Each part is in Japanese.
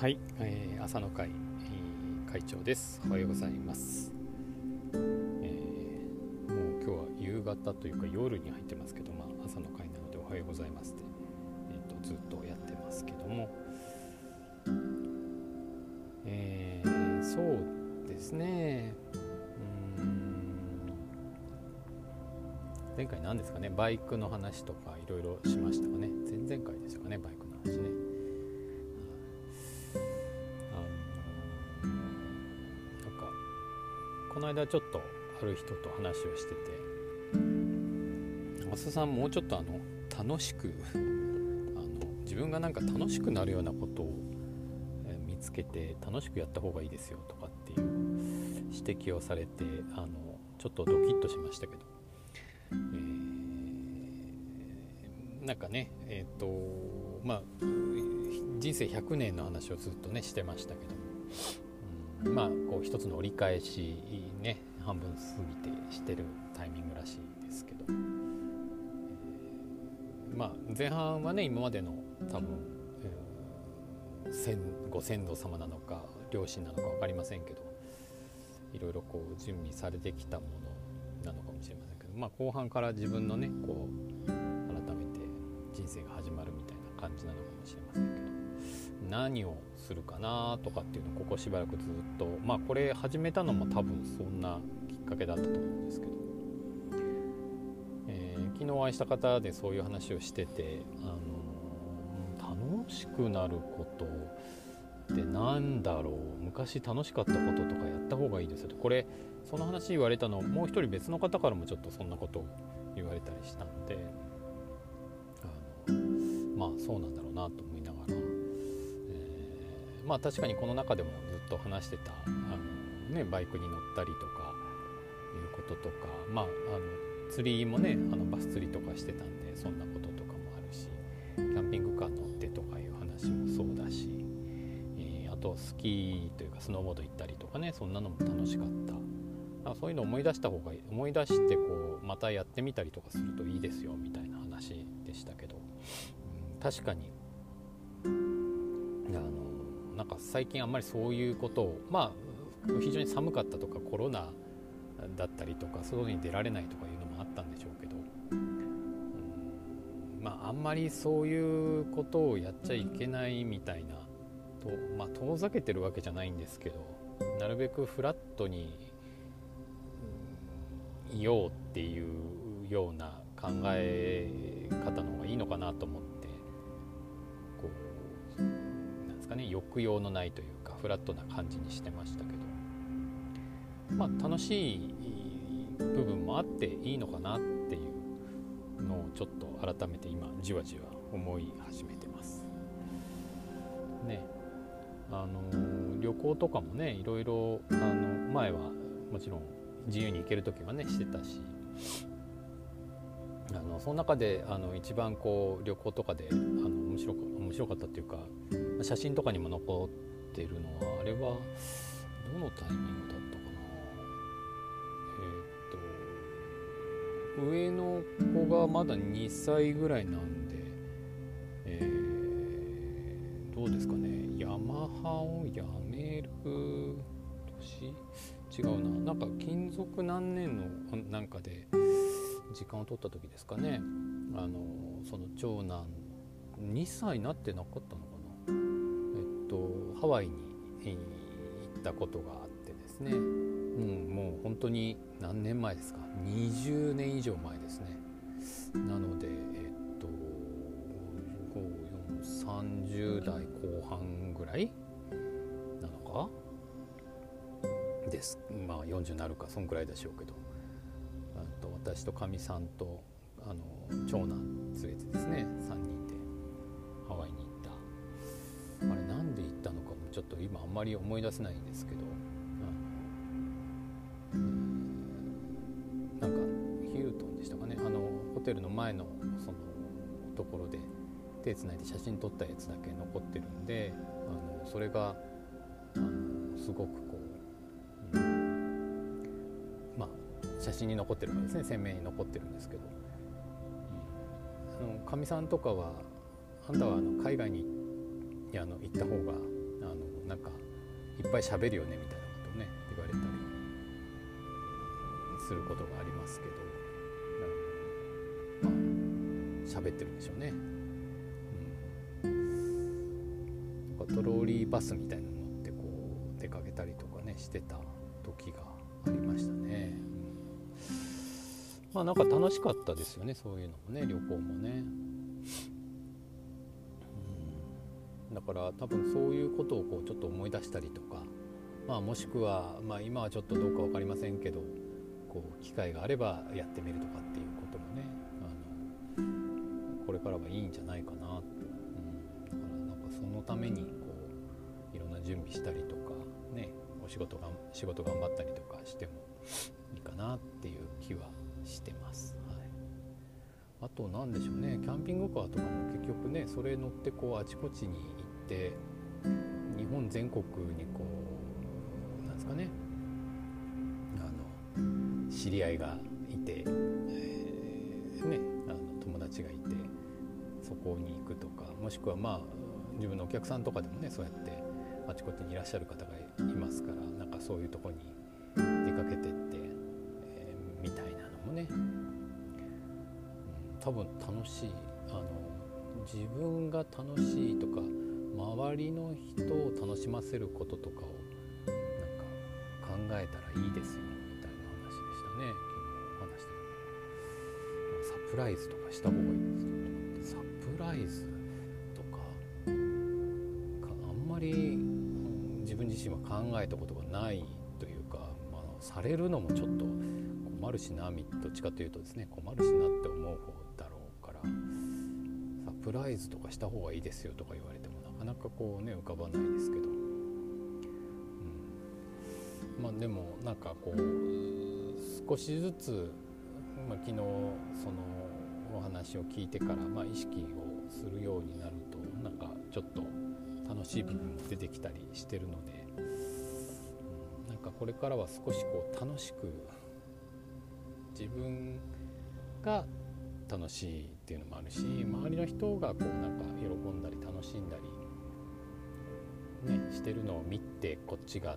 はい、えー、朝の会、えー、会長です。おはようございます。えー、もう今日は夕方というか夜に入ってますけど、まあ、朝の会なのでおはようございますって、えーと、ずっとやってますけども、えー、そうですね。前回何ですかねバイクの話とかいろいろしましたかね前々回ですかねバイクの話ねこの間ちょっとある人と話をしてて増田さんもうちょっとあの楽しく あの自分がなんか楽しくなるようなことを見つけて楽しくやった方がいいですよとかっていう指摘をされてあのちょっとドキッとしましたけど、えー、なんかねえっ、ー、とまあ人生100年の話をずっとねしてましたけど。もまあこう一つの折り返しね半分過ぎてしてるタイミングらしいですけど、えー、まあ前半はね今までの多分、えー、ご先祖様なのか両親なのか分かりませんけどいろいろこう準備されてきたものなのかもしれませんけど、まあ、後半から自分のねこう改めて人生が始まるみたいな感じなのかもしれませんけど何をするかなとかっていうのをここしばらくずっとまあこれ始めたのも多分そんなきっかけだったと思うんですけど、えー、昨日お会いした方でそういう話をしてて、あのー、楽しくなることってなんだろう？昔楽しかったこととかやった方がいいですよこれその話言われたのもう一人別の方からもちょっとそんなことを言われたりしたんであのまあそうなんだろうなと思いながら。まあ確かにこの中でもずっと話してたあの、ね、バイクに乗ったりとかいうこととかまああの釣りもねあのバス釣りとかしてたんでそんなこととかもあるしキャンピングカー乗ってとかいう話もそうだし、えー、あとスキーというかスノーボード行ったりとかねそんなのも楽しかった。そういうの思い出した方がいい思い出してこうまたやってみたりとかするといいですよみたいな話でしたけど、うん、確かにか最近あんまりそういうことをまあ非常に寒かったとかコロナだったりとか外に出られないとかいうのもあったんでしょうけど、うん、まああんまりそういうことをやっちゃいけないみたいなとまあ遠ざけてるわけじゃないんですけどなるべくフラットにいようっていうような考え方の方がいいのかなと思って抑揚のないというかフラットな感じにしてましたけど。まあ楽しい部分もあっていいのかなっていうのをちょっと改めて今じわじわ思い始めてます。ね。あの旅行とかもねいろいろあの前はもちろん自由に行ける時はねしてたし。あのその中であの一番こう旅行とかであの面白面白かったっていうか写真とかにも残ってるのはあれはどのタイミングだったかな。えっ、と上の子がまだ2歳ぐらいなんで、えー、どうですかね。ヤマハをやめる年？違うな。なんか勤続何年のなんかで時間を取った時ですかね。あのその長男2歳になってなかったのかハワイに行ったことがあってですね、うん、もう本当に何年前ですか。20年以上前ですね。なのでえっと30代後半ぐらいなのか？です。まあ40になるかそんくらいでしょうけど。と私とかみさんとあの長男連れてですね3人でハワイにちょっと今あんまり思い出せないんですけど、うん、なんかヒルトンでしたかね。あのホテルの前のそのところで手つないで写真撮ったやつだけ残ってるんであのそれがあのすごくこう、うん、まあ写真に残ってるからですね。鮮明に残ってるんですけど。かみさんとかはあんたはあの海外にあの行った方がぱい喋るよねみたいなことをね言われたりすることがありますけど、まあ喋ってるんでしょうね。うん、なんかトローリーバスみたいなのってこう出かけたりとかねしてた時がありましたね。まあなんか楽しかったですよねそういうのもね旅行もね。だから多分そういうことをこうちょっと思い出したりとか、まあ、もしくは、まあ、今はちょっとどうか分かりませんけどこう機会があればやってみるとかっていうこともねあのこれからはいいんじゃないかなと、うん、だからなんかそのためにこういろんな準備したりとかねお仕事が仕事頑張ったりとかしてもいいかなっていう気はしてます。あと何でしょうねキャンピングカーとかも結局ねそれ乗ってこうあちこちに行って日本全国にこうなんですかね。あの知り合いがいて、えー、ね、あの友達がいてそこに行くとかもしくはまあ自分のお客さんとかでもねそうやってあちこちにいらっしゃる方がいますからなんかそういうとこに出かけてって、えー、みたいなのもね。うん多分楽しい。あの自分が楽しいとか周りの人を楽しませることとかをなんか考えたらいいですよみたいな話でしたね。昨日話してたサプライズとかした方がいいですよと思ってサプライズとかあんまり自分自身は考えたことがないというか、まあ、されるのもちょっと困るしなどっちかというとですね困るしなって思う方だろうからサプライズとかした方がいいですよとか言われてなかなかこうね浮かばないですけど、うん、まあでもなんかこう少しずつ、まあ、昨日そのお話を聞いてから、まあ、意識をするようになるとなんかちょっと楽しい部分も出てきたりしてるので、うん、なんかこれからは少しこう楽しく自分が楽しいっていうのもあるし周りの人がこうなんか喜んだり楽しんだり、ね、してるのを見てこっちが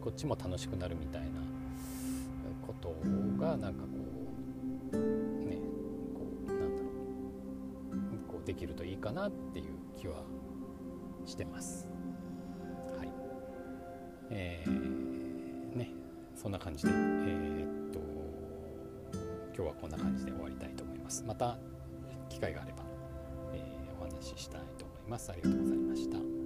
こっちも楽しくなるみたいなことがなんかこうねこうなんだろうこうできるといいかなっていう気はしてます。はいえー、ねそんな感じで、えー、っと今日はこんな感じで終わりたいと思います。また機会があれば、えー、お話ししたいと思いますありがとうございました